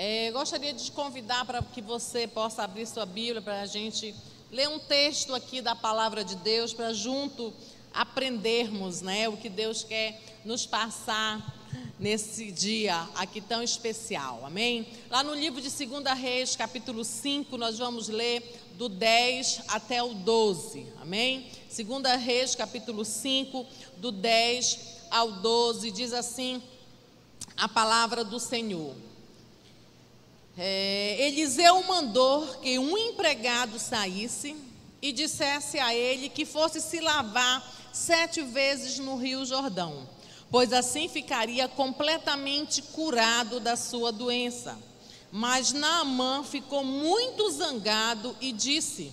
É, gostaria de te convidar para que você possa abrir sua Bíblia para a gente ler um texto aqui da palavra de Deus, para junto aprendermos né, o que Deus quer nos passar nesse dia aqui tão especial, amém? Lá no livro de 2 Reis, capítulo 5, nós vamos ler do 10 até o 12, amém? 2 Reis, capítulo 5, do 10 ao 12, diz assim a palavra do Senhor. É, Eliseu mandou que um empregado saísse e dissesse a ele que fosse se lavar sete vezes no rio Jordão, pois assim ficaria completamente curado da sua doença. Mas Naamã ficou muito zangado e disse: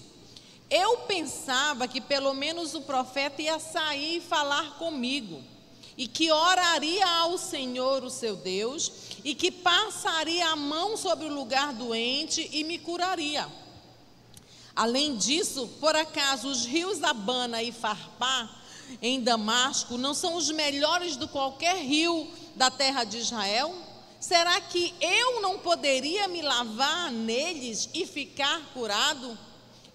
Eu pensava que pelo menos o profeta ia sair e falar comigo e que oraria ao Senhor, o seu Deus, e que passaria a mão sobre o lugar doente e me curaria. Além disso, por acaso os rios Abana e Farpá, em Damasco, não são os melhores do qualquer rio da terra de Israel? Será que eu não poderia me lavar neles e ficar curado?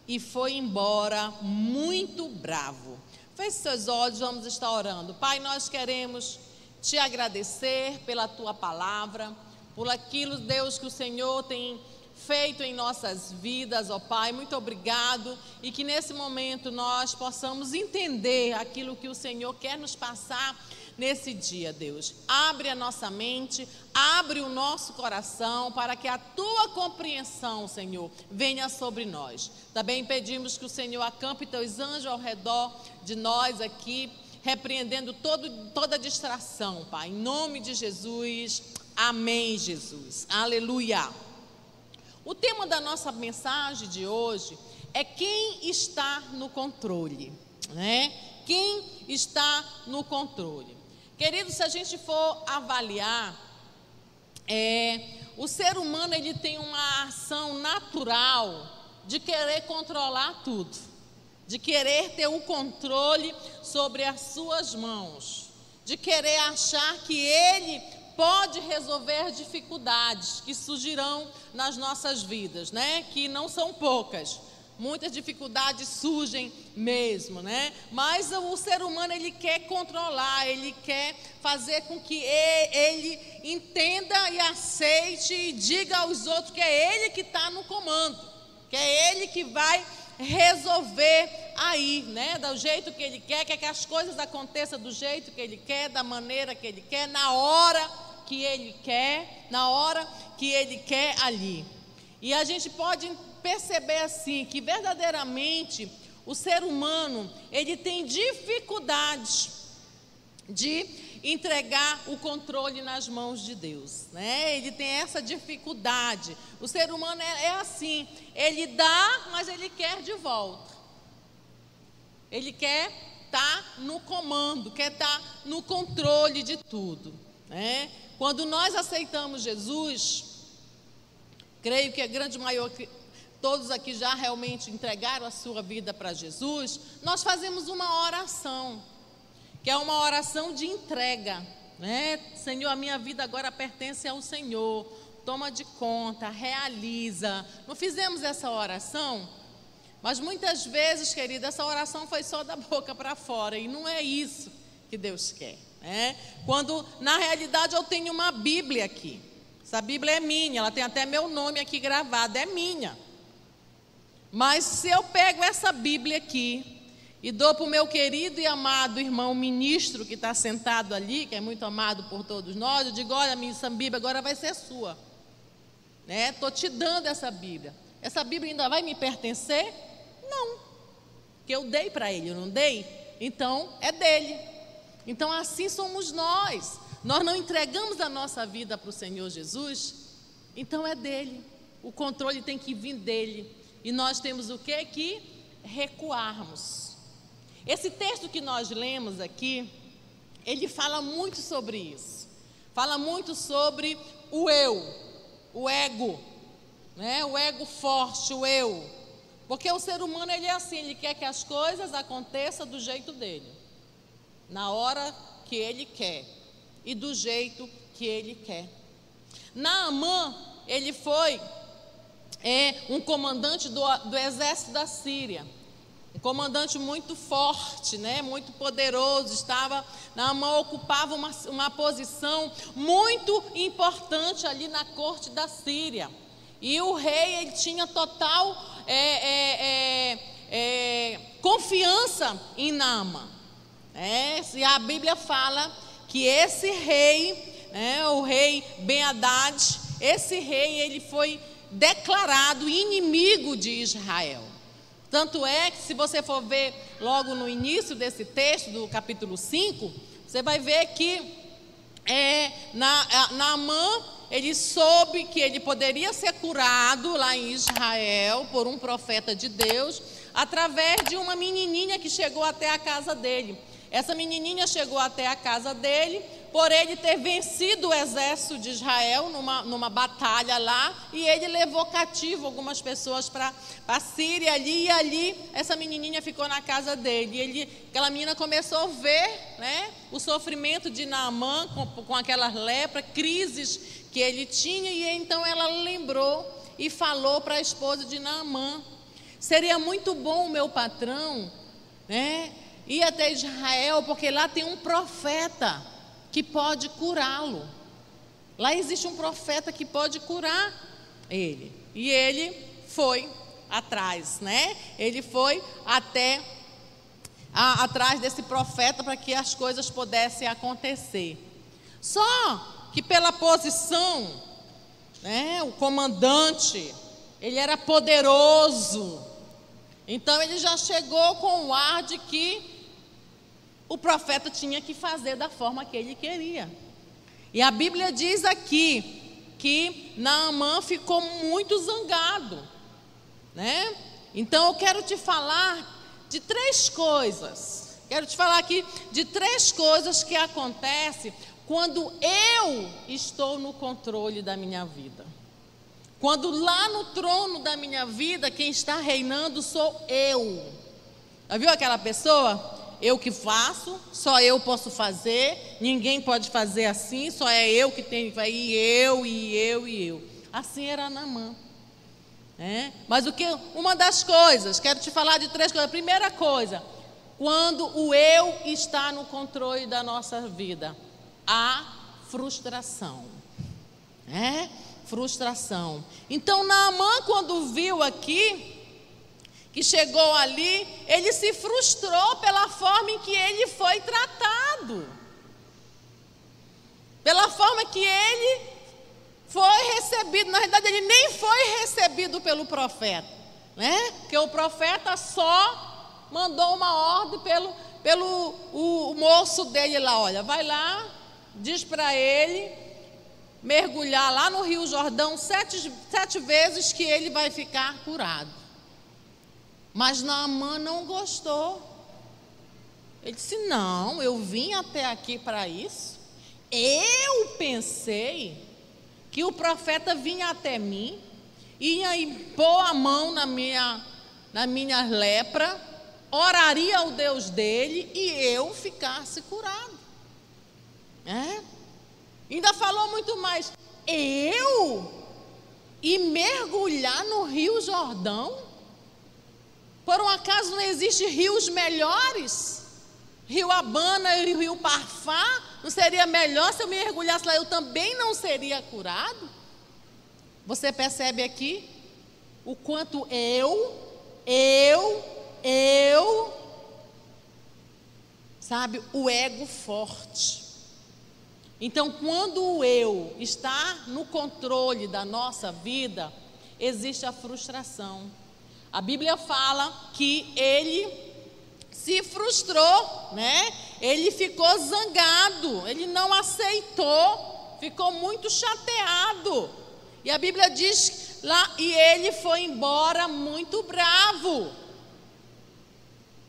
E foi embora muito bravo. Feche seus olhos, vamos estar orando. Pai, nós queremos te agradecer pela tua palavra, por aquilo, Deus, que o Senhor tem feito em nossas vidas, ó Pai. Muito obrigado e que nesse momento nós possamos entender aquilo que o Senhor quer nos passar nesse dia, Deus. Abre a nossa mente, abre o nosso coração para que a tua compreensão, Senhor, venha sobre nós. Também pedimos que o Senhor acampe teus anjos ao redor de nós aqui, repreendendo todo, toda distração, Pai. Em nome de Jesus. Amém, Jesus. Aleluia. O tema da nossa mensagem de hoje é quem está no controle, né? Quem está no controle. Querido, se a gente for avaliar, é, o ser humano ele tem uma ação natural de querer controlar tudo, de querer ter o controle sobre as suas mãos, de querer achar que ele pode resolver dificuldades que surgirão nas nossas vidas, né? Que não são poucas muitas dificuldades surgem mesmo, né? Mas o ser humano ele quer controlar, ele quer fazer com que ele entenda e aceite e diga aos outros que é ele que está no comando, que é ele que vai resolver aí, né? Do jeito que ele quer, quer que as coisas aconteçam do jeito que ele quer, da maneira que ele quer, na hora que ele quer, na hora que ele quer ali. E a gente pode perceber assim que verdadeiramente o ser humano ele tem dificuldades de entregar o controle nas mãos de Deus, né? Ele tem essa dificuldade. O ser humano é, é assim, ele dá, mas ele quer de volta. Ele quer estar tá no comando, quer estar tá no controle de tudo, né? Quando nós aceitamos Jesus, creio que a grande maioria todos aqui já realmente entregaram a sua vida para Jesus, nós fazemos uma oração, que é uma oração de entrega, né? Senhor, a minha vida agora pertence ao Senhor, toma de conta, realiza. Não fizemos essa oração? Mas muitas vezes, querida, essa oração foi só da boca para fora, e não é isso que Deus quer. Né? Quando na realidade eu tenho uma Bíblia aqui, essa Bíblia é minha, ela tem até meu nome aqui gravado, é minha. Mas se eu pego essa Bíblia aqui e dou para o meu querido e amado irmão ministro que está sentado ali, que é muito amado por todos nós, eu digo: olha, minha Bíblia agora vai ser sua. Estou né? te dando essa Bíblia. Essa Bíblia ainda vai me pertencer? Não. Que eu dei para ele, eu não dei? Então é dele. Então assim somos nós. Nós não entregamos a nossa vida para o Senhor Jesus, então é dele. O controle tem que vir dele. E nós temos o que? Que recuarmos. Esse texto que nós lemos aqui, ele fala muito sobre isso. Fala muito sobre o eu, o ego, né? O ego forte, o eu. Porque o ser humano ele é assim, ele quer que as coisas aconteçam do jeito dele, na hora que ele quer e do jeito que ele quer. Naamã ele foi é, um comandante do, do exército da Síria. Um comandante muito forte, né, muito poderoso, estava, Naamã ocupava uma, uma posição muito importante ali na corte da Síria. E o rei ele tinha total é, é, é, é confiança em Naamã. É, e a Bíblia fala que esse rei, né, o rei Ben Haddad, esse rei ele foi declarado inimigo de Israel. Tanto é que, se você for ver logo no início desse texto, do capítulo 5, você vai ver que é, na, Naamã, ele soube que ele poderia ser curado lá em Israel por um profeta de Deus, através de uma menininha que chegou até a casa dele. Essa menininha chegou até a casa dele, por ele ter vencido o exército de Israel numa, numa batalha lá, e ele levou cativo algumas pessoas para a Síria ali, e ali essa menininha ficou na casa dele. E ele, aquela menina começou a ver né, o sofrimento de Naamã com, com aquelas lepras, crises que ele tinha, e então ela lembrou e falou para a esposa de Naamã: seria muito bom o meu patrão né, ir até Israel, porque lá tem um profeta que pode curá-lo. Lá existe um profeta que pode curar ele. E ele foi atrás, né? Ele foi até a, atrás desse profeta para que as coisas pudessem acontecer. Só que pela posição, né, o comandante, ele era poderoso. Então ele já chegou com o ar de que o profeta tinha que fazer da forma que ele queria. E a Bíblia diz aqui que Naamã ficou muito zangado, né? Então eu quero te falar de três coisas. Quero te falar aqui de três coisas que acontecem quando eu estou no controle da minha vida. Quando lá no trono da minha vida, quem está reinando sou eu. Já viu aquela pessoa eu que faço, só eu posso fazer, ninguém pode fazer assim, só é eu que tenho, vai eu e eu e eu. Assim era Namã. É? Mas o que? Uma das coisas, quero te falar de três coisas. Primeira coisa, quando o eu está no controle da nossa vida, a frustração. É? Frustração. Então Naamã, quando viu aqui, que chegou ali, ele se frustrou pela forma em que ele foi tratado, pela forma que ele foi recebido. Na verdade, ele nem foi recebido pelo profeta, né? Porque o profeta só mandou uma ordem pelo, pelo o, o moço dele lá: olha, vai lá, diz para ele mergulhar lá no Rio Jordão sete, sete vezes que ele vai ficar curado. Mas Naamã não gostou. Ele disse: Não, eu vim até aqui para isso. Eu pensei que o profeta vinha até mim, ia impor a mão na minha, na minha lepra, oraria ao Deus dele e eu ficasse curado. É? Ainda falou muito mais. Eu? E mergulhar no Rio Jordão? Por um acaso não existem rios melhores? Rio Abana e Rio Parfá? Não seria melhor se eu mergulhasse lá? Eu também não seria curado? Você percebe aqui o quanto eu, eu, eu, sabe, o ego forte. Então, quando o eu está no controle da nossa vida, existe a frustração. A Bíblia fala que ele se frustrou, né? Ele ficou zangado, ele não aceitou, ficou muito chateado. E a Bíblia diz lá, e ele foi embora muito bravo.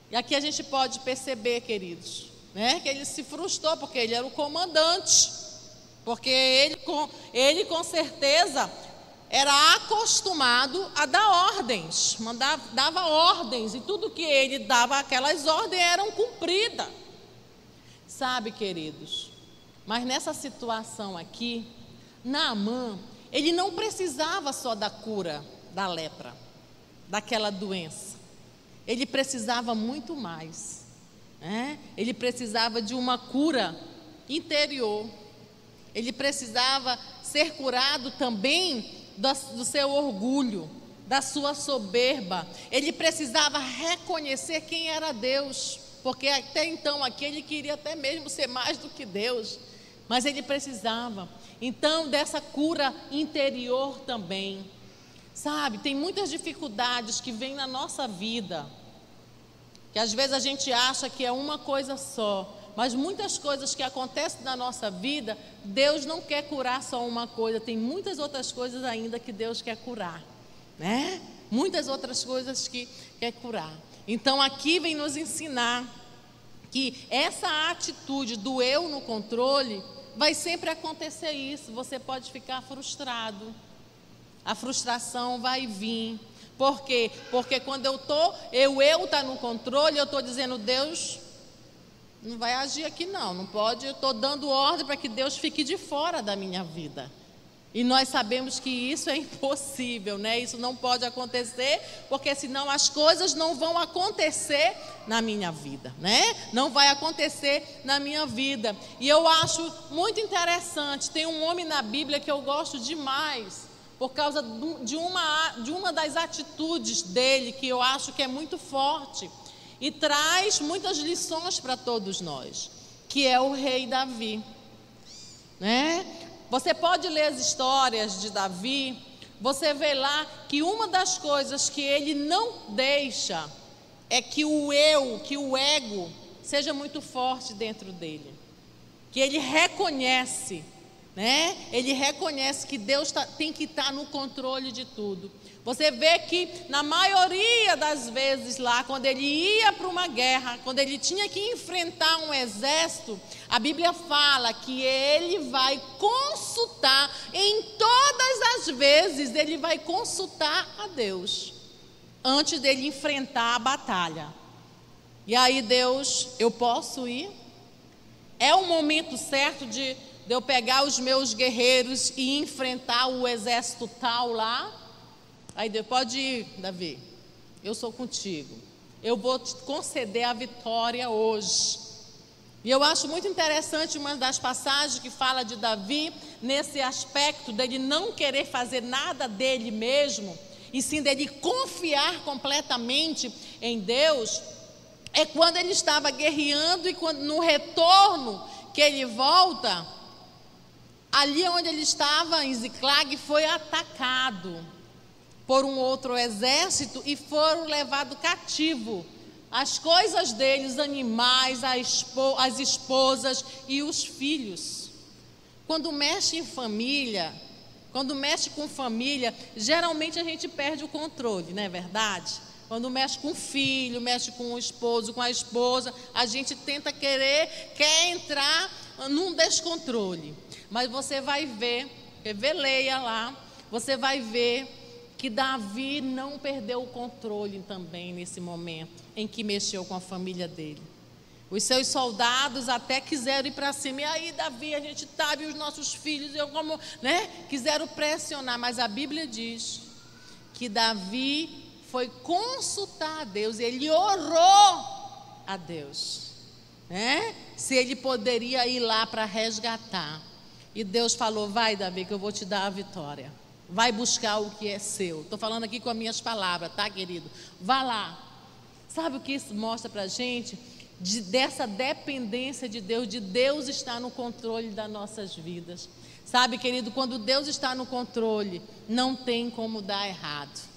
E aqui a gente pode perceber, queridos, né, que ele se frustrou porque ele era o comandante. Porque ele com, ele com certeza era acostumado a dar ordens, mandava, dava ordens, e tudo que ele dava, aquelas ordens eram cumpridas. Sabe, queridos, mas nessa situação aqui, Naamã, ele não precisava só da cura da lepra, daquela doença. Ele precisava muito mais. Né? Ele precisava de uma cura interior. Ele precisava ser curado também do, seu orgulho, da sua soberba. Ele precisava reconhecer quem era Deus, porque até então aqui ele queria até mesmo ser mais do que Deus, mas ele precisava. Então, dessa cura interior também. Sabe, tem muitas dificuldades que vêm na nossa vida, que às vezes a gente acha que é uma coisa só, mas muitas coisas que acontecem na nossa vida, Deus não quer curar só uma coisa, tem muitas outras coisas ainda que Deus quer curar, né? Muitas outras coisas que quer curar. Então aqui vem nos ensinar que essa atitude do eu no controle vai sempre acontecer isso. Você pode ficar frustrado. A frustração vai vir. Por quê? Porque quando eu tô, eu eu tá no controle, eu estou dizendo Deus não vai agir aqui não, não pode. Eu estou dando ordem para que Deus fique de fora da minha vida. E nós sabemos que isso é impossível, né? Isso não pode acontecer, porque senão as coisas não vão acontecer na minha vida, né? Não vai acontecer na minha vida. E eu acho muito interessante, tem um homem na Bíblia que eu gosto demais, por causa de uma, de uma das atitudes dele, que eu acho que é muito forte, e traz muitas lições para todos nós, que é o rei Davi. Né? Você pode ler as histórias de Davi, você vê lá que uma das coisas que ele não deixa é que o eu, que o ego, seja muito forte dentro dele. Que ele reconhece, né? Ele reconhece que Deus tá, tem que estar tá no controle de tudo. Você vê que na maioria das vezes lá, quando ele ia para uma guerra, quando ele tinha que enfrentar um exército, a Bíblia fala que ele vai consultar, em todas as vezes, ele vai consultar a Deus, antes dele enfrentar a batalha. E aí, Deus, eu posso ir? É o momento certo de, de eu pegar os meus guerreiros e enfrentar o exército tal lá? Aí Deus, pode ir, Davi, eu sou contigo. Eu vou te conceder a vitória hoje. E eu acho muito interessante uma das passagens que fala de Davi nesse aspecto dele não querer fazer nada dele mesmo, e sim dele confiar completamente em Deus. É quando ele estava guerreando e quando no retorno que ele volta, ali onde ele estava em Ziclag foi atacado por um outro exército e foram levados cativo. As coisas deles, animais, as esposas e os filhos. Quando mexe em família, quando mexe com família, geralmente a gente perde o controle, não é verdade? Quando mexe com o filho, mexe com o esposo, com a esposa, a gente tenta querer, quer entrar num descontrole. Mas você vai ver, vê, leia lá, você vai ver que Davi não perdeu o controle também nesse momento em que mexeu com a família dele. Os seus soldados até quiseram ir para cima. E aí, Davi, a gente está, e os nossos filhos, eu como, né? Quiseram pressionar, mas a Bíblia diz que Davi foi consultar a Deus, ele orou a Deus, né? Se ele poderia ir lá para resgatar. E Deus falou: Vai, Davi, que eu vou te dar a vitória vai buscar o que é seu. Estou falando aqui com as minhas palavras, tá, querido? Vá lá. Sabe o que isso mostra para a gente? De, dessa dependência de Deus, de Deus estar no controle das nossas vidas. Sabe, querido, quando Deus está no controle, não tem como dar errado.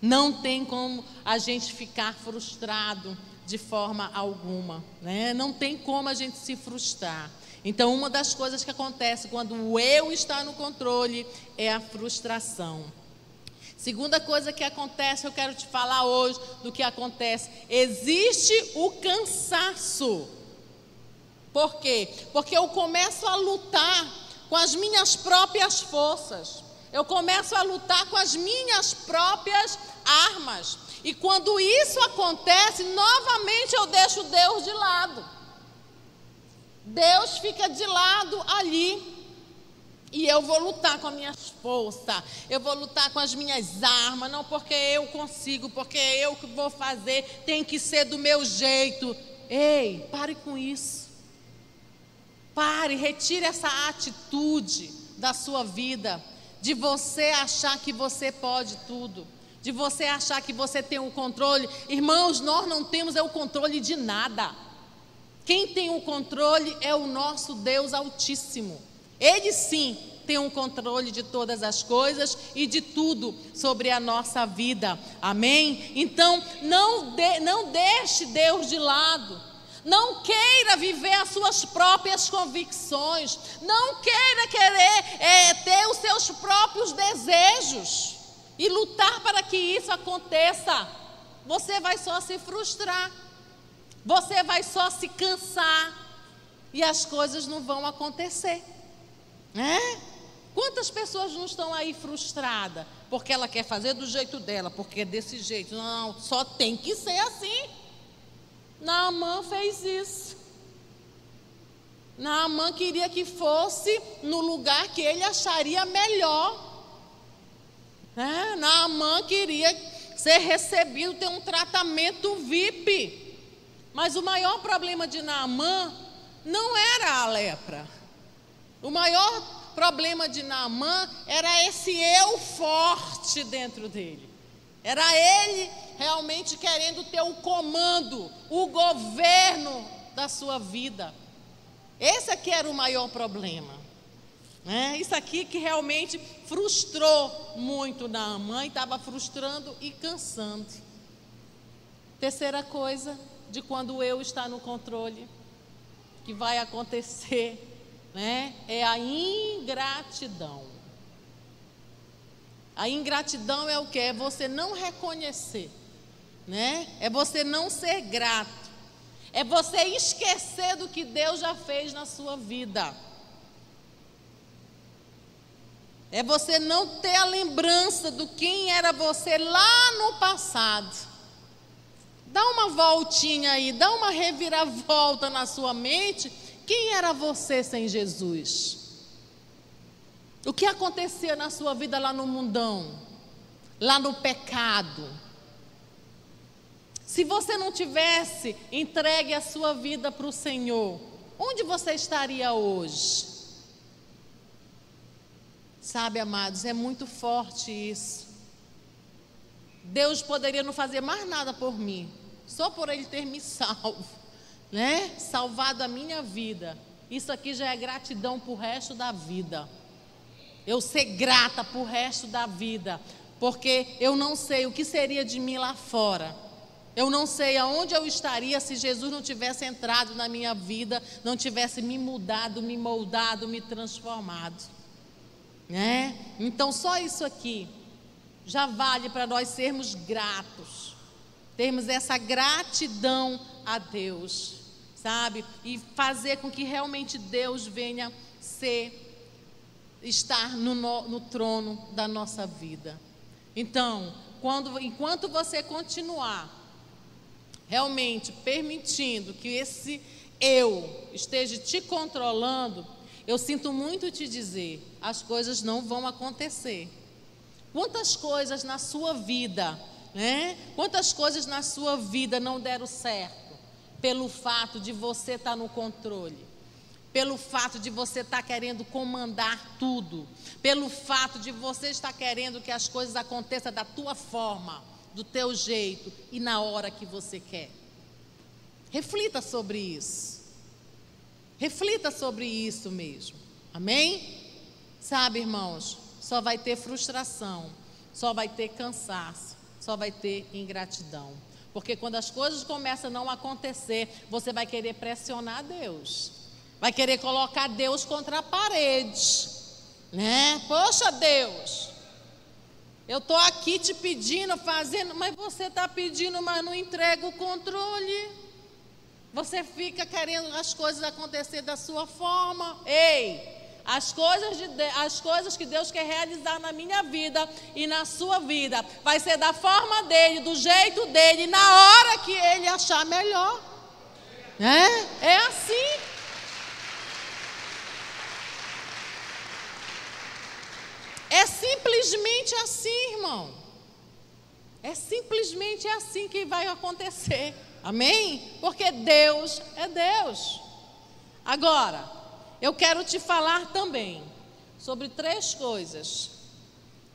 Não tem como a gente ficar frustrado de forma alguma. Né? Não tem como a gente se frustrar. Então, uma das coisas que acontece quando o eu está no controle é a frustração. Segunda coisa que acontece, eu quero te falar hoje do que acontece. Existe o cansaço. Por quê? Porque eu começo a lutar com as minhas próprias forças. Eu começo a lutar com as minhas próprias armas. E quando isso acontece, novamente eu deixo Deus de lado. Deus fica de lado ali. E eu vou lutar com as minhas forças, eu vou lutar com as minhas armas, não porque eu consigo, porque eu que vou fazer, tem que ser do meu jeito. Ei, pare com isso. Pare, retire essa atitude da sua vida, de você achar que você pode tudo, de você achar que você tem o controle. Irmãos, nós não temos é o controle de nada. Quem tem o controle é o nosso Deus Altíssimo. Ele sim tem um controle de todas as coisas e de tudo sobre a nossa vida. Amém? Então, não, de, não deixe Deus de lado. Não queira viver as suas próprias convicções. Não queira querer é, ter os seus próprios desejos e lutar para que isso aconteça. Você vai só se frustrar. Você vai só se cansar. E as coisas não vão acontecer. É? Quantas pessoas não estão aí frustradas porque ela quer fazer do jeito dela, porque é desse jeito? Não, só tem que ser assim. Naamã fez isso. Naamã queria que fosse no lugar que ele acharia melhor. É, Naamã queria ser recebido, ter um tratamento VIP. Mas o maior problema de Naamã não era a lepra. O maior problema de Naamã era esse eu forte dentro dele. Era ele realmente querendo ter o comando, o governo da sua vida. Esse aqui era o maior problema. Né? Isso aqui que realmente frustrou muito Naamã e estava frustrando e cansando. Terceira coisa, de quando eu está no controle, que vai acontecer, né? É a ingratidão. A ingratidão é o que? É você não reconhecer, né? É você não ser grato. É você esquecer do que Deus já fez na sua vida. É você não ter a lembrança do quem era você lá no passado. Dá uma voltinha aí, dá uma reviravolta na sua mente. Quem era você sem Jesus? O que acontecia na sua vida lá no mundão? Lá no pecado? Se você não tivesse entregue a sua vida para o Senhor, onde você estaria hoje? Sabe, amados, é muito forte isso. Deus poderia não fazer mais nada por mim, só por Ele ter me salvo, né? Salvado a minha vida. Isso aqui já é gratidão para o resto da vida eu ser grata para o resto da vida, porque eu não sei o que seria de mim lá fora. Eu não sei aonde eu estaria se Jesus não tivesse entrado na minha vida, não tivesse me mudado, me moldado, me transformado. Né? Então, só isso aqui já vale para nós sermos gratos, termos essa gratidão a Deus, sabe? E fazer com que realmente Deus venha ser estar no, no, no trono da nossa vida. Então, quando, enquanto você continuar realmente permitindo que esse eu esteja te controlando, eu sinto muito te dizer, as coisas não vão acontecer. Quantas coisas na sua vida, né? Quantas coisas na sua vida não deram certo pelo fato de você estar no controle? pelo fato de você estar tá querendo comandar tudo, pelo fato de você estar querendo que as coisas aconteçam da tua forma, do teu jeito e na hora que você quer. Reflita sobre isso. Reflita sobre isso mesmo. Amém? Sabe, irmãos, só vai ter frustração, só vai ter cansaço, só vai ter ingratidão. Porque quando as coisas começam a não acontecer, você vai querer pressionar Deus. Vai querer colocar Deus contra a parede, né? Poxa, Deus, eu estou aqui te pedindo, fazendo, mas você está pedindo, mas não entrega o controle. Você fica querendo as coisas acontecer da sua forma. Ei, as coisas, de, as coisas que Deus quer realizar na minha vida e na sua vida, vai ser da forma dele, do jeito dele, na hora que ele achar melhor. É, é assim. É simplesmente assim, irmão. É simplesmente assim que vai acontecer. Amém? Porque Deus é Deus. Agora, eu quero te falar também sobre três coisas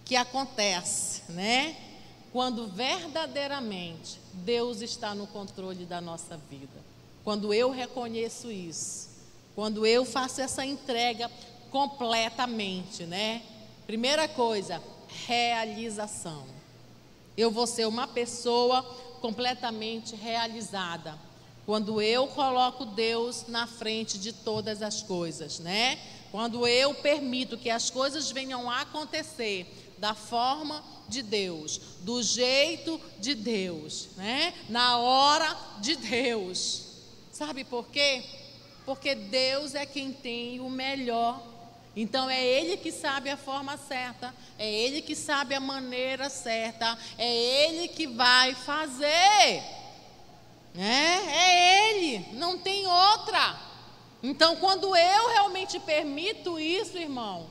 que acontecem, né? Quando verdadeiramente Deus está no controle da nossa vida. Quando eu reconheço isso. Quando eu faço essa entrega completamente, né? Primeira coisa, realização. Eu vou ser uma pessoa completamente realizada quando eu coloco Deus na frente de todas as coisas, né? Quando eu permito que as coisas venham a acontecer da forma de Deus, do jeito de Deus, né? Na hora de Deus. Sabe por quê? Porque Deus é quem tem o melhor então é Ele que sabe a forma certa, é Ele que sabe a maneira certa, é Ele que vai fazer. É, é Ele, não tem outra. Então, quando eu realmente permito isso, irmão,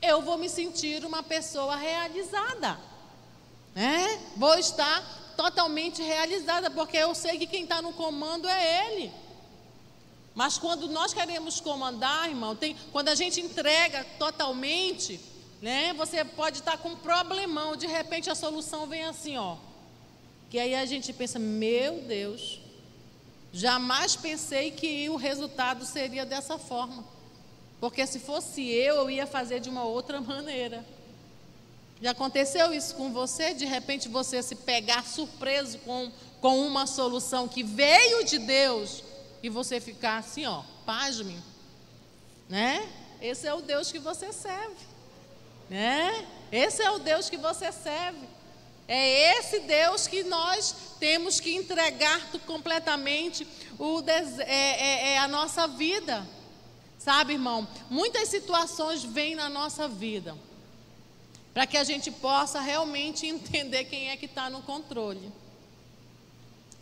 eu vou me sentir uma pessoa realizada. É? Vou estar totalmente realizada, porque eu sei que quem está no comando é Ele. Mas quando nós queremos comandar, irmão, tem, quando a gente entrega totalmente, né, você pode estar com um problemão, de repente a solução vem assim, ó. Que aí a gente pensa, meu Deus, jamais pensei que o resultado seria dessa forma. Porque se fosse eu, eu ia fazer de uma outra maneira. Já aconteceu isso com você? De repente você se pegar surpreso com, com uma solução que veio de Deus e você ficar assim, ó, pasme, né? Esse é o Deus que você serve, né? Esse é o Deus que você serve. É esse Deus que nós temos que entregar completamente o é, é, é a nossa vida. Sabe, irmão? Muitas situações vêm na nossa vida para que a gente possa realmente entender quem é que está no controle.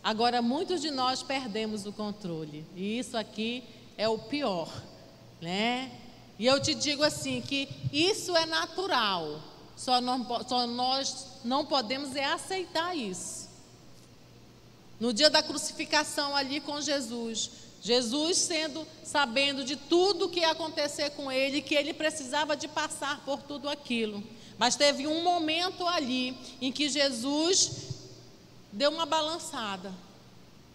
Agora, muitos de nós perdemos o controle, e isso aqui é o pior, né? E eu te digo assim: que isso é natural, só, não, só nós não podemos é aceitar isso. No dia da crucificação ali com Jesus, Jesus sendo sabendo de tudo que ia acontecer com ele, que ele precisava de passar por tudo aquilo. Mas teve um momento ali em que Jesus deu uma balançada.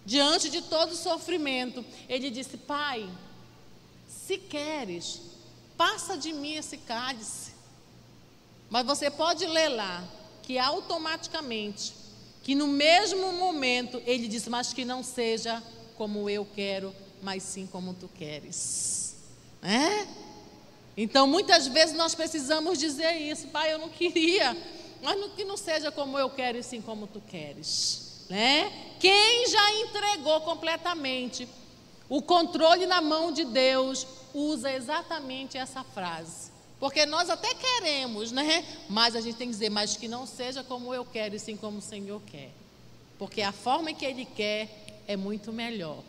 Diante de todo o sofrimento, ele disse: Pai, se queres, passa de mim esse cálice. Mas você pode ler lá que automaticamente, que no mesmo momento, ele disse: Mas que não seja como eu quero, mas sim como tu queres. É? Então, muitas vezes nós precisamos dizer isso, Pai, eu não queria, mas que não seja como eu quero e sim como tu queres né? Quem já entregou completamente o controle na mão de Deus usa exatamente essa frase. Porque nós até queremos, né? Mas a gente tem que dizer, mas que não seja como eu quero e sim como o Senhor quer. Porque a forma que Ele quer é muito melhor.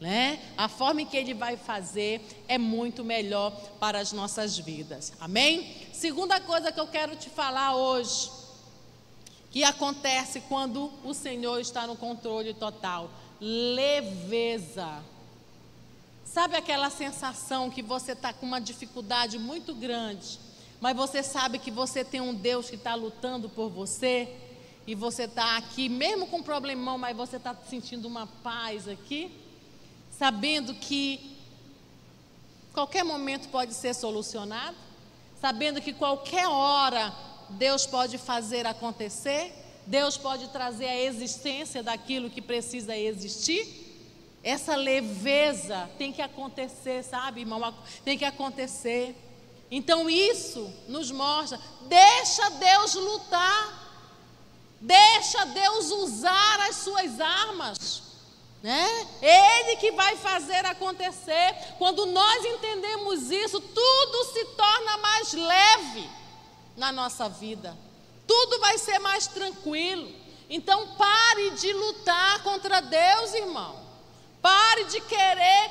Né? A forma que ele vai fazer é muito melhor para as nossas vidas. Amém? Segunda coisa que eu quero te falar hoje que acontece quando o Senhor está no controle total? Leveza. Sabe aquela sensação que você está com uma dificuldade muito grande, mas você sabe que você tem um Deus que está lutando por você, e você está aqui, mesmo com um problemão, mas você está sentindo uma paz aqui, sabendo que qualquer momento pode ser solucionado, sabendo que qualquer hora Deus pode fazer acontecer, Deus pode trazer a existência daquilo que precisa existir. Essa leveza tem que acontecer, sabe, irmão? Tem que acontecer. Então isso nos mostra, deixa Deus lutar. Deixa Deus usar as suas armas. Né? Ele que vai fazer acontecer. Quando nós entendemos isso, tudo se torna mais leve na nossa vida. Tudo vai ser mais tranquilo. Então pare de lutar contra Deus, irmão. Pare de querer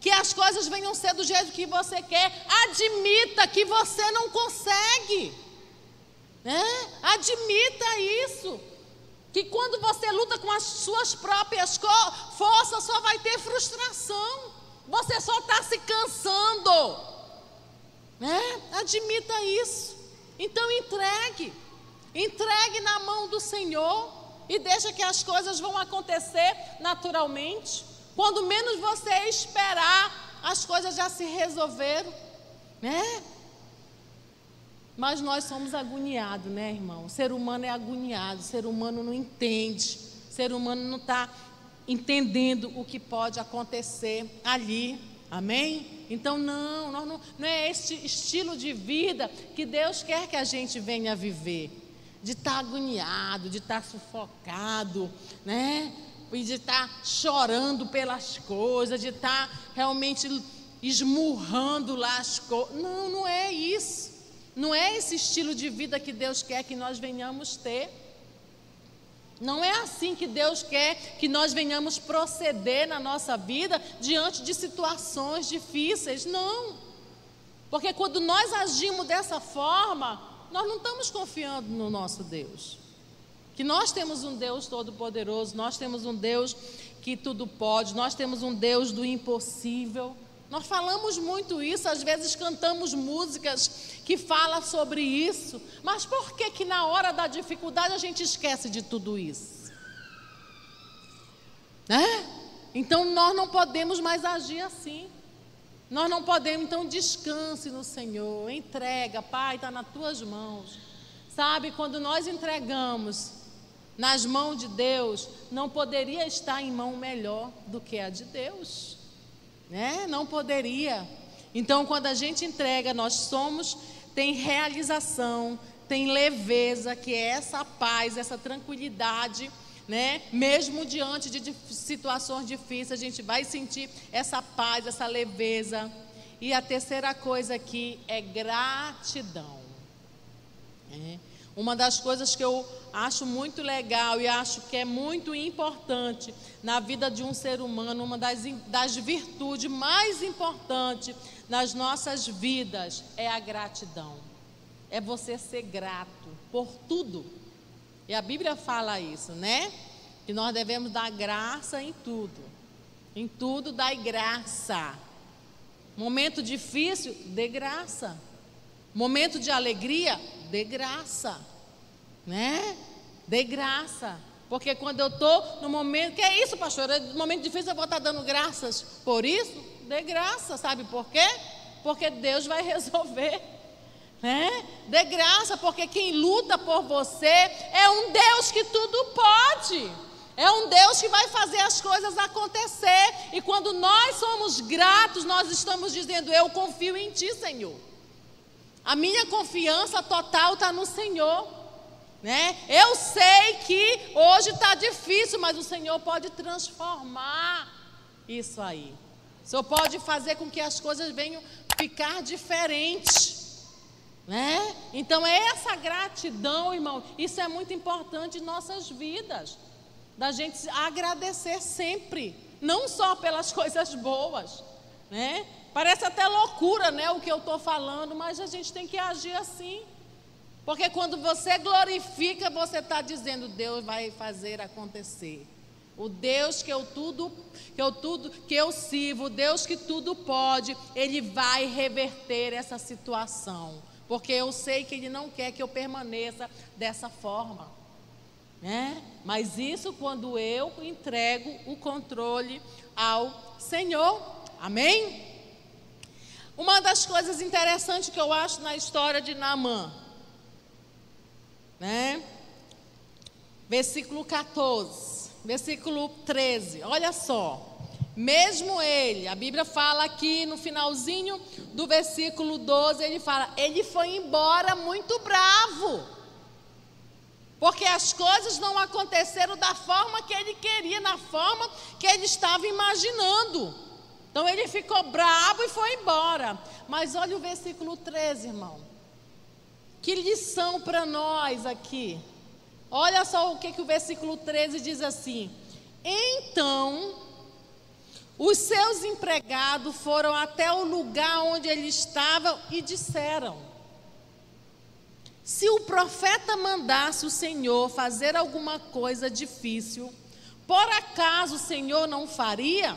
que as coisas venham ser do jeito que você quer, admita que você não consegue. Né? Admita isso. Que quando você luta com as suas próprias forças, só vai ter frustração. Você só está se cansando. Né? Admita isso. Então entregue. Entregue na mão do Senhor e deixa que as coisas vão acontecer naturalmente. Quando menos você esperar, as coisas já se resolveram, né? Mas nós somos agoniados, né, irmão? O ser humano é agoniado, o ser humano não entende, o ser humano não está entendendo o que pode acontecer ali, amém? Então, não, não, não é este estilo de vida que Deus quer que a gente venha viver, de estar tá agoniado, de estar tá sufocado, né? E de estar tá chorando pelas coisas, de estar tá realmente esmurrando lá as coisas. Não, não é isso. Não é esse estilo de vida que Deus quer que nós venhamos ter. Não é assim que Deus quer que nós venhamos proceder na nossa vida diante de situações difíceis. Não. Porque quando nós agimos dessa forma, nós não estamos confiando no nosso Deus. Que nós temos um Deus todo-poderoso, nós temos um Deus que tudo pode, nós temos um Deus do impossível. Nós falamos muito isso, às vezes cantamos músicas que falam sobre isso, mas por que que na hora da dificuldade a gente esquece de tudo isso? Né? Então nós não podemos mais agir assim. Nós não podemos, então descanse no Senhor, entrega, Pai, está nas tuas mãos. Sabe, quando nós entregamos nas mãos de Deus, não poderia estar em mão melhor do que a de Deus né? Não poderia. Então, quando a gente entrega, nós somos, tem realização, tem leveza, que é essa paz, essa tranquilidade, né? Mesmo diante de situações difíceis, a gente vai sentir essa paz, essa leveza. E a terceira coisa aqui é gratidão. É. Uma das coisas que eu acho muito legal e acho que é muito importante na vida de um ser humano, uma das, das virtudes mais importantes nas nossas vidas é a gratidão. É você ser grato por tudo. E a Bíblia fala isso, né? Que nós devemos dar graça em tudo. Em tudo, dai graça. Momento difícil, dê graça. Momento de alegria, dê graça, né? Dê graça. Porque quando eu estou no momento, que é isso, pastor? No momento difícil eu vou estar dando graças por isso? Dê graça, sabe por quê? Porque Deus vai resolver. Né? Dê graça, porque quem luta por você é um Deus que tudo pode. É um Deus que vai fazer as coisas acontecer. E quando nós somos gratos, nós estamos dizendo: Eu confio em Ti, Senhor. A minha confiança total está no Senhor. Né? Eu sei que hoje está difícil, mas o Senhor pode transformar isso aí. O Senhor pode fazer com que as coisas venham ficar diferentes. Né? Então, é essa gratidão, irmão, isso é muito importante em nossas vidas. Da gente agradecer sempre, não só pelas coisas boas, né? Parece até loucura, né, o que eu estou falando, mas a gente tem que agir assim. Porque quando você glorifica, você está dizendo, Deus vai fazer acontecer. O Deus que eu tudo, que eu tudo, que eu sirvo, o Deus que tudo pode, ele vai reverter essa situação. Porque eu sei que ele não quer que eu permaneça dessa forma. Né? Mas isso quando eu entrego o controle ao Senhor. Amém? Uma das coisas interessantes que eu acho na história de Naamã, né? Versículo 14, versículo 13, olha só. Mesmo ele, a Bíblia fala aqui no finalzinho do versículo 12, ele fala: ele foi embora muito bravo, porque as coisas não aconteceram da forma que ele queria, na forma que ele estava imaginando. Então ele ficou bravo e foi embora. Mas olha o versículo 13, irmão. Que lição para nós aqui. Olha só o que, que o versículo 13 diz assim: Então Os seus empregados foram até o lugar onde ele estava e disseram: Se o profeta mandasse o Senhor fazer alguma coisa difícil, por acaso o Senhor não faria?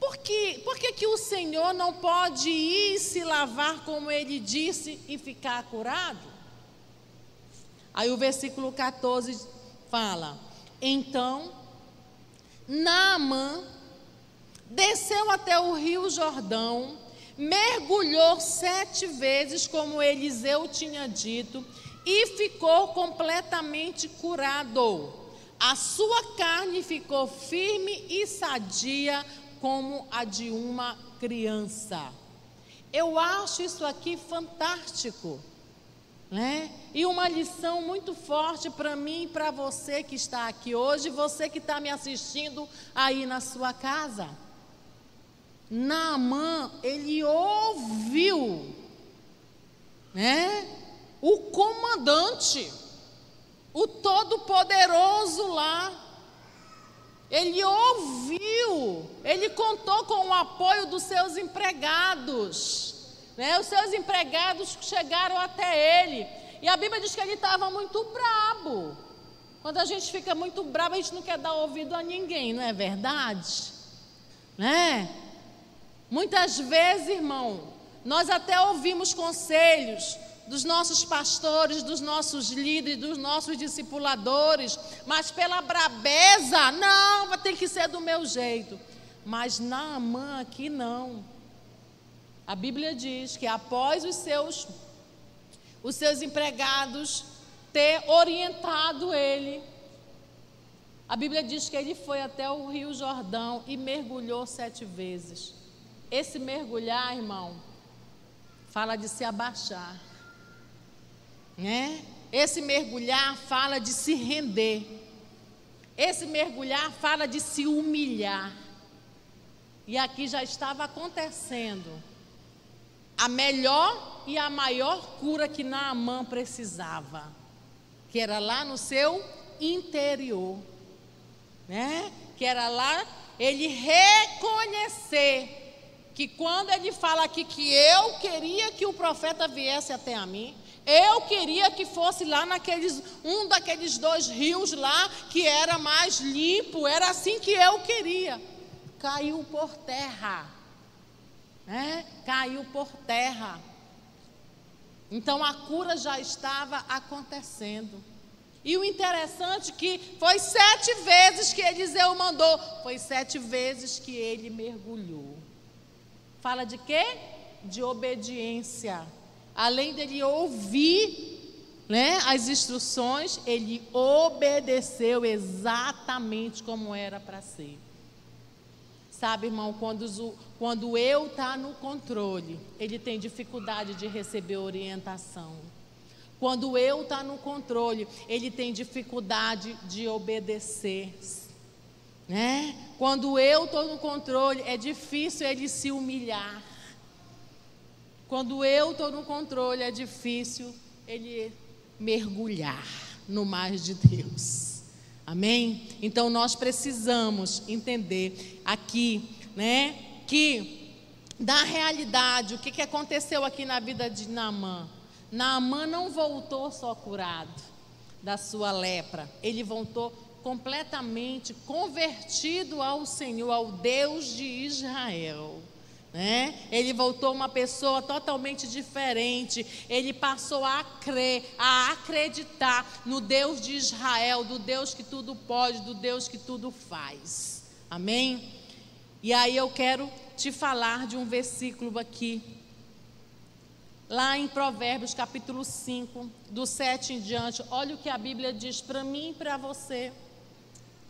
Por que, por que, que o Senhor não pode ir se lavar, como ele disse, e ficar curado? Aí o versículo 14 fala: Então, Naamã desceu até o rio Jordão, mergulhou sete vezes, como Eliseu tinha dito, e ficou completamente curado. A sua carne ficou firme e sadia como a de uma criança. Eu acho isso aqui fantástico. Né? E uma lição muito forte para mim e para você que está aqui hoje, você que está me assistindo aí na sua casa. Naamã, ele ouviu, né? O comandante, o todo-poderoso lá, ele ouviu, ele contou com o apoio dos seus empregados. Né? Os seus empregados chegaram até ele. E a Bíblia diz que ele estava muito brabo. Quando a gente fica muito bravo, a gente não quer dar ouvido a ninguém, não é verdade? Né? Muitas vezes, irmão, nós até ouvimos conselhos dos nossos pastores, dos nossos líderes, dos nossos discipuladores, mas pela brabeza, não, vai ter que ser do meu jeito. Mas Naamã aqui não. A Bíblia diz que após os seus os seus empregados ter orientado ele, a Bíblia diz que ele foi até o Rio Jordão e mergulhou sete vezes. Esse mergulhar, irmão, fala de se abaixar. Né? Esse mergulhar fala de se render. Esse mergulhar fala de se humilhar. E aqui já estava acontecendo a melhor e a maior cura que Naamã precisava, que era lá no seu interior, né? Que era lá ele reconhecer que quando ele fala aqui que eu queria que o profeta viesse até a mim, eu queria que fosse lá naqueles um daqueles dois rios lá que era mais limpo, era assim que eu queria. Caiu por terra. Né? Caiu por terra. Então a cura já estava acontecendo. E o interessante que foi sete vezes que Eliseu mandou, foi sete vezes que ele mergulhou. Fala de quê? De obediência. Além dele ouvir né, as instruções, ele obedeceu exatamente como era para ser. Sabe, irmão, quando, quando eu está no controle, ele tem dificuldade de receber orientação. Quando eu está no controle, ele tem dificuldade de obedecer. Né? Quando eu estou no controle, é difícil ele se humilhar. Quando eu estou no controle, é difícil ele mergulhar no mar de Deus. Amém? Então nós precisamos entender aqui, né, que da realidade, o que, que aconteceu aqui na vida de Naamã? Naamã não voltou só curado da sua lepra, ele voltou completamente convertido ao Senhor, ao Deus de Israel. Né? Ele voltou uma pessoa totalmente diferente. Ele passou a crer, a acreditar no Deus de Israel, do Deus que tudo pode, do Deus que tudo faz. Amém? E aí eu quero te falar de um versículo aqui. Lá em Provérbios capítulo 5, do 7 em diante, olha o que a Bíblia diz para mim e para você.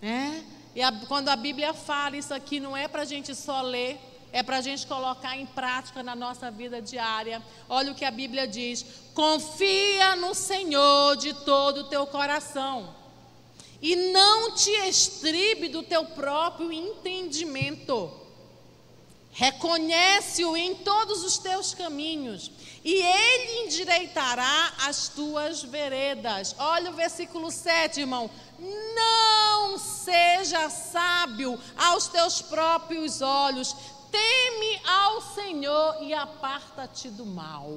É? E a, quando a Bíblia fala isso aqui, não é para a gente só ler, é para a gente colocar em prática na nossa vida diária. Olha o que a Bíblia diz: confia no Senhor de todo o teu coração, e não te estribe do teu próprio entendimento. Reconhece-o em todos os teus caminhos, e ele endireitará as tuas veredas. Olha o versículo 7, irmão. Não seja sábio aos teus próprios olhos, teme ao Senhor e aparta-te do mal.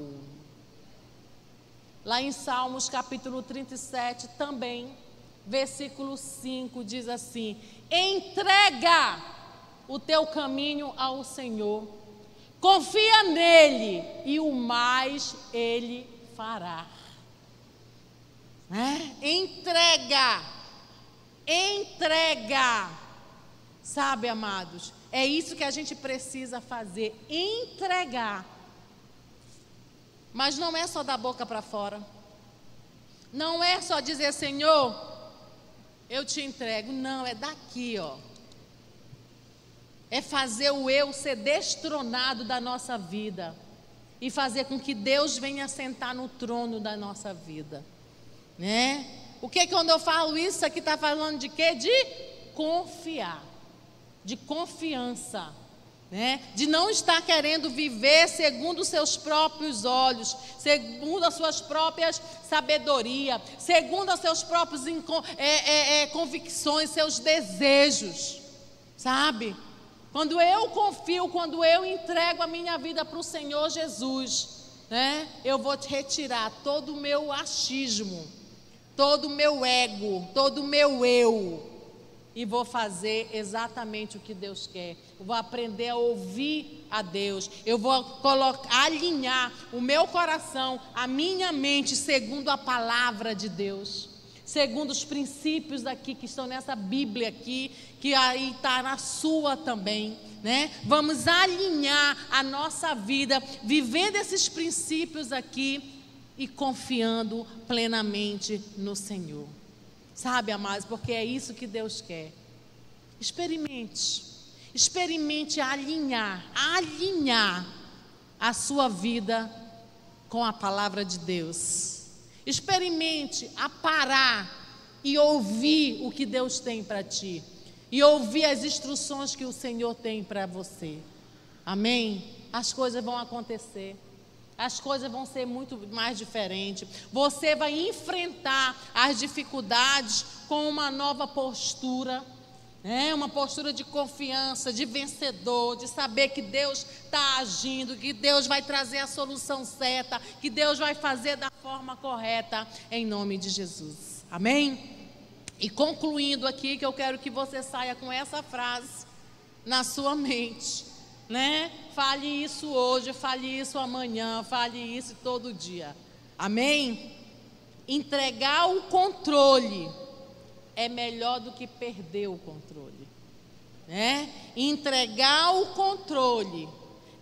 Lá em Salmos capítulo 37, também, versículo 5, diz assim: Entrega o teu caminho ao Senhor, confia nele e o mais ele fará. É? Entrega, entrega. Sabe, amados, é isso que a gente precisa fazer: entregar. Mas não é só da boca para fora. Não é só dizer, Senhor, eu te entrego. Não, é daqui, ó. É fazer o eu ser destronado da nossa vida. E fazer com que Deus venha sentar no trono da nossa vida. Né? O que quando eu falo isso aqui está falando de quê? De confiar. De confiança né? de não estar querendo viver segundo os seus próprios olhos, segundo as suas próprias sabedoria, segundo os seus próprios é, é, é, convicções, seus desejos, sabe? Quando eu confio, quando eu entrego a minha vida para o Senhor Jesus, né? Eu vou retirar todo o meu achismo, todo o meu ego, todo o meu eu, e vou fazer exatamente o que Deus quer. Eu vou aprender a ouvir a Deus. Eu vou colocar, alinhar o meu coração, a minha mente, segundo a palavra de Deus. Segundo os princípios aqui que estão nessa Bíblia aqui, que aí está na sua também, né? Vamos alinhar a nossa vida, vivendo esses princípios aqui e confiando plenamente no Senhor. Sabe, amados, porque é isso que Deus quer. Experimente. Experimente alinhar, alinhar a sua vida com a palavra de Deus. Experimente a parar e ouvir o que Deus tem para ti. E ouvir as instruções que o Senhor tem para você. Amém? As coisas vão acontecer as coisas vão ser muito mais diferentes. Você vai enfrentar as dificuldades com uma nova postura. É uma postura de confiança, de vencedor, de saber que Deus está agindo, que Deus vai trazer a solução certa, que Deus vai fazer da forma correta, em nome de Jesus. Amém? E concluindo aqui, que eu quero que você saia com essa frase na sua mente né? Fale isso hoje, fale isso amanhã, fale isso todo dia. Amém? Entregar o controle é melhor do que perder o controle. Né? Entregar o controle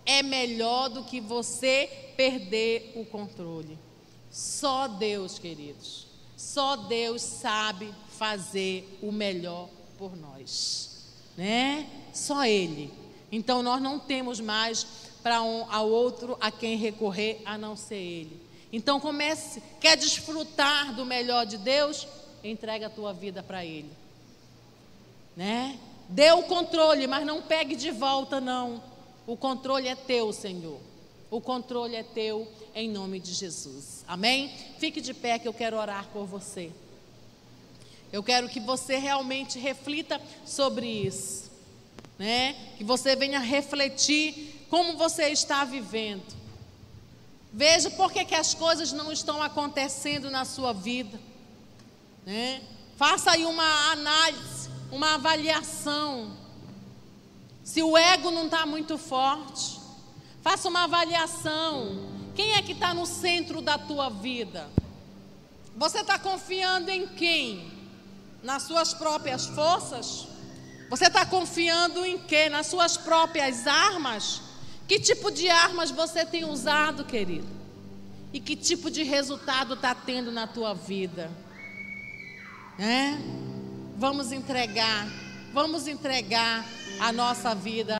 é melhor do que você perder o controle. Só Deus, queridos, só Deus sabe fazer o melhor por nós, né? Só Ele. Então nós não temos mais para um ao outro a quem recorrer a não ser Ele. Então comece, quer desfrutar do melhor de Deus? Entrega a tua vida para Ele. Né? Dê o controle, mas não pegue de volta, não. O controle é teu, Senhor. O controle é teu, em nome de Jesus. Amém? Fique de pé que eu quero orar por você. Eu quero que você realmente reflita sobre isso né? Que você venha refletir como você está vivendo. Veja por que, que as coisas não estão acontecendo na sua vida. Né? Faça aí uma análise, uma avaliação. Se o ego não está muito forte, faça uma avaliação. Quem é que está no centro da tua vida? Você está confiando em quem? Nas suas próprias forças? Você está confiando em quê? Nas suas próprias armas? Que tipo de armas você tem usado, querido? E que tipo de resultado está tendo na tua vida? É? Vamos entregar, vamos entregar a nossa vida